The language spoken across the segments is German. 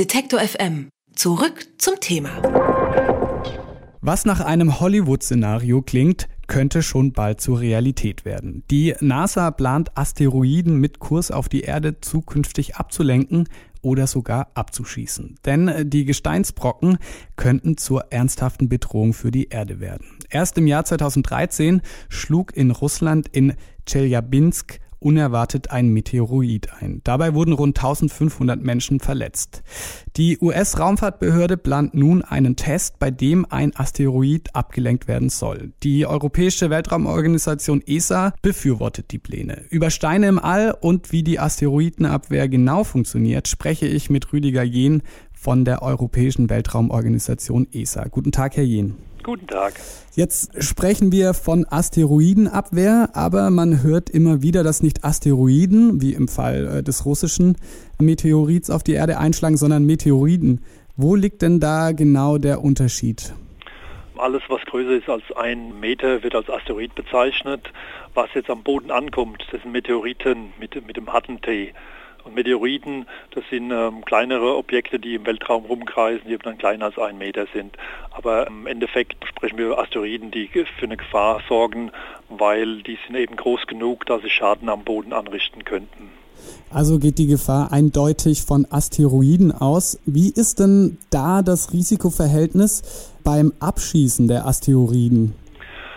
Detektor FM. Zurück zum Thema. Was nach einem Hollywood-Szenario klingt, könnte schon bald zur Realität werden. Die NASA plant Asteroiden mit Kurs auf die Erde zukünftig abzulenken oder sogar abzuschießen. Denn die Gesteinsbrocken könnten zur ernsthaften Bedrohung für die Erde werden. Erst im Jahr 2013 schlug in Russland in Chelyabinsk unerwartet ein Meteoroid ein. Dabei wurden rund 1500 Menschen verletzt. Die US-Raumfahrtbehörde plant nun einen Test, bei dem ein Asteroid abgelenkt werden soll. Die Europäische Weltraumorganisation ESA befürwortet die Pläne. Über Steine im All und wie die Asteroidenabwehr genau funktioniert, spreche ich mit Rüdiger Jehn von der Europäischen Weltraumorganisation ESA. Guten Tag, Herr Jehn. Guten Tag. Jetzt sprechen wir von Asteroidenabwehr, aber man hört immer wieder, dass nicht Asteroiden, wie im Fall äh, des russischen Meteorits auf die Erde einschlagen, sondern Meteoriden. Wo liegt denn da genau der Unterschied? Alles, was größer ist als ein Meter, wird als Asteroid bezeichnet. Was jetzt am Boden ankommt, das sind Meteoriten mit, mit dem harten T. Meteoriten, das sind ähm, kleinere Objekte, die im Weltraum rumkreisen, die dann kleiner als ein Meter sind. Aber im Endeffekt sprechen wir über Asteroiden, die für eine Gefahr sorgen, weil die sind eben groß genug, dass sie Schaden am Boden anrichten könnten. Also geht die Gefahr eindeutig von Asteroiden aus. Wie ist denn da das Risikoverhältnis beim Abschießen der Asteroiden?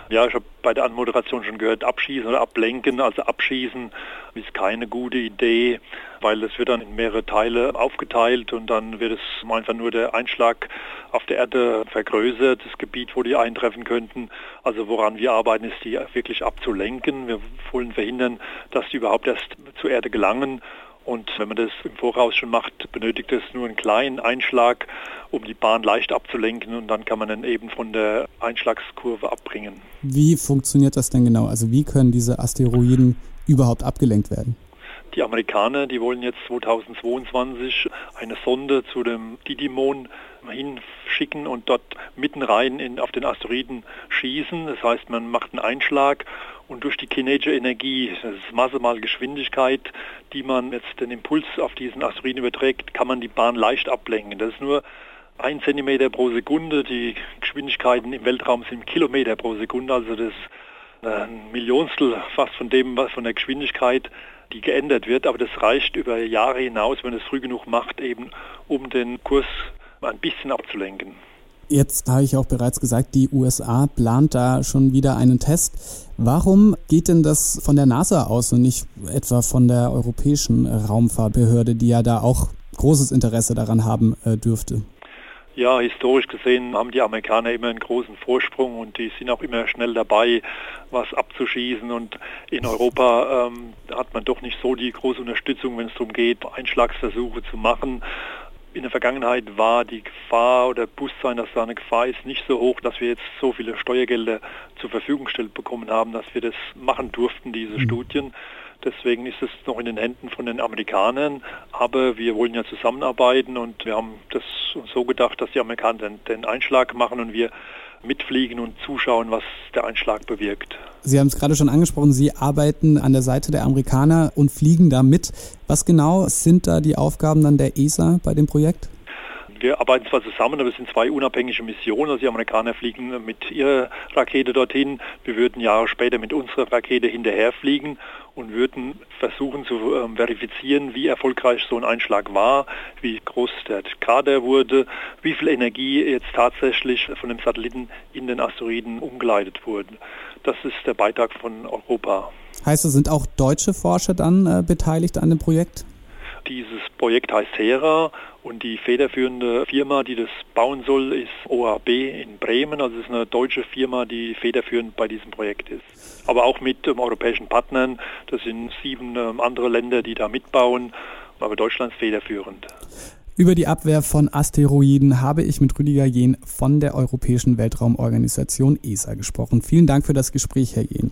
Ja, ich habe bei der Anmoderation schon gehört, abschießen oder ablenken. Also abschießen ist keine gute Idee, weil es wird dann in mehrere Teile aufgeteilt und dann wird es einfach nur der Einschlag auf der Erde vergrößert, das Gebiet, wo die eintreffen könnten. Also woran wir arbeiten, ist die wirklich abzulenken. Wir wollen verhindern, dass die überhaupt erst zur Erde gelangen und wenn man das im Voraus schon macht, benötigt es nur einen kleinen Einschlag, um die Bahn leicht abzulenken und dann kann man dann eben von der Einschlagskurve abbringen. Wie funktioniert das denn genau? Also wie können diese Asteroiden überhaupt abgelenkt werden? Die Amerikaner, die wollen jetzt 2022 eine Sonde zu dem Didymon hinschicken und dort mitten rein in, auf den Asteroiden schießen. Das heißt, man macht einen Einschlag und durch die kinetische Energie, das ist Masse mal Geschwindigkeit, die man jetzt den Impuls auf diesen Asteroiden überträgt, kann man die Bahn leicht ablenken. Das ist nur ein Zentimeter pro Sekunde. Die Geschwindigkeiten im Weltraum sind Kilometer pro Sekunde, also das ist ein Millionstel fast von dem, was von der Geschwindigkeit die geändert wird, aber das reicht über Jahre hinaus, wenn es früh genug macht, eben um den Kurs ein bisschen abzulenken. Jetzt habe ich auch bereits gesagt, die USA plant da schon wieder einen Test. Warum geht denn das von der NASA aus und nicht etwa von der Europäischen Raumfahrtbehörde, die ja da auch großes Interesse daran haben äh, dürfte? Ja, historisch gesehen haben die Amerikaner immer einen großen Vorsprung und die sind auch immer schnell dabei, was abzuschießen. Und in Europa ähm, hat man doch nicht so die große Unterstützung, wenn es darum geht, Einschlagsversuche zu machen. In der Vergangenheit war die Gefahr oder Bewusstsein, dass da eine Gefahr ist, nicht so hoch, dass wir jetzt so viele Steuergelder zur Verfügung gestellt bekommen haben, dass wir das machen durften, diese mhm. Studien. Deswegen ist es noch in den Händen von den Amerikanern. Aber wir wollen ja zusammenarbeiten und wir haben das so gedacht, dass die Amerikaner den, den Einschlag machen und wir mitfliegen und zuschauen, was der Einschlag bewirkt. Sie haben es gerade schon angesprochen, Sie arbeiten an der Seite der Amerikaner und fliegen da mit. Was genau sind da die Aufgaben dann der ESA bei dem Projekt? Wir arbeiten zwar zusammen, aber es sind zwei unabhängige Missionen. Also die Amerikaner fliegen mit ihrer Rakete dorthin. Wir würden Jahre später mit unserer Rakete hinterherfliegen und würden versuchen zu ähm, verifizieren, wie erfolgreich so ein Einschlag war, wie groß der Krater wurde, wie viel Energie jetzt tatsächlich von dem Satelliten in den Asteroiden umgeleitet wurde. Das ist der Beitrag von Europa. Heißt, es sind auch deutsche Forscher dann äh, beteiligt an dem Projekt? Dieses Projekt heißt Hera und die federführende Firma, die das bauen soll, ist OAB in Bremen. Also es ist eine deutsche Firma, die federführend bei diesem Projekt ist. Aber auch mit ähm, europäischen Partnern. Das sind sieben ähm, andere Länder, die da mitbauen. Aber Deutschland ist federführend. Über die Abwehr von Asteroiden habe ich mit Rüdiger Jehn von der Europäischen Weltraumorganisation ESA gesprochen. Vielen Dank für das Gespräch, Herr Jehn.